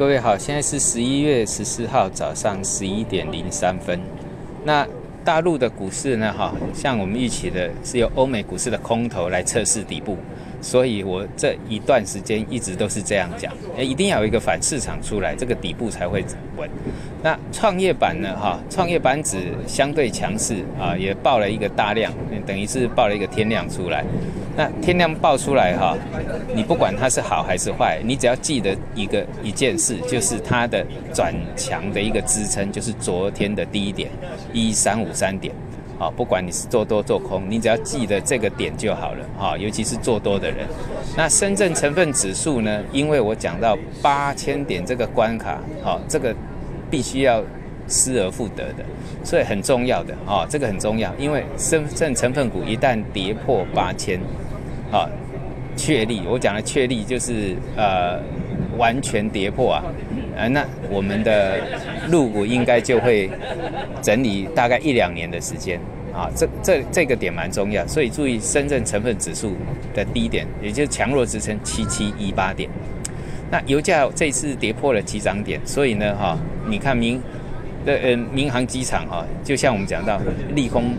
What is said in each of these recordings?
各位好，现在是十一月十四号早上十一点零三分。那大陆的股市呢？哈，像我们预期的是由欧美股市的空头来测试底部。所以我这一段时间一直都是这样讲，诶，一定要有一个反市场出来，这个底部才会稳。那创业板呢？哈，创业板指相对强势啊，也爆了一个大量，等于是爆了一个天量出来。那天量爆出来哈，你不管它是好还是坏，你只要记得一个一件事，就是它的转强的一个支撑，就是昨天的低点一三五三点。啊，不管你是做多做空，你只要记得这个点就好了。哈，尤其是做多的人。那深圳成分指数呢？因为我讲到八千点这个关卡，好，这个必须要失而复得的，所以很重要的。啊，这个很重要，因为深圳成分股一旦跌破八千，啊，确立，我讲的确立就是呃完全跌破啊。啊，那我们的入股应该就会整理大概一两年的时间啊，这这这个点蛮重要，所以注意深圳成分指数的低点，也就是强弱支撑七七一八点。那油价这次跌破了起涨点，所以呢，哈，你看民的呃民航机场哈，就像我们讲到利空。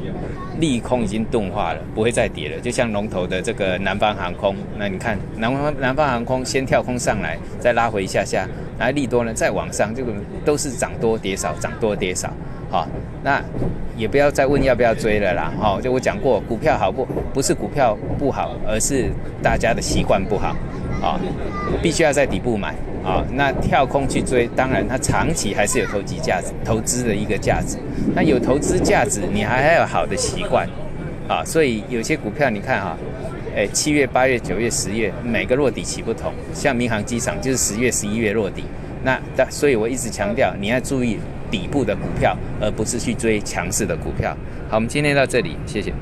利空已经钝化了，不会再跌了。就像龙头的这个南方航空，那你看南方南方航空先跳空上来，再拉回一下下，然后利多呢再往上，这个都是涨多跌少，涨多跌少。好，那也不要再问要不要追了啦。好，就我讲过，股票好不不是股票不好，而是大家的习惯不好。啊，必须要在底部买。啊，那跳空去追，当然它长期还是有投机价值，投资的一个价值。那有投资价值，你还还有好的习惯，啊，所以有些股票你看哈，哎，七月、八月、九月、十月，每个落底期不同。像民航机场就是十月、十一月落底。那所以我一直强调，你要注意底部的股票，而不是去追强势的股票。好，我们今天到这里，谢谢。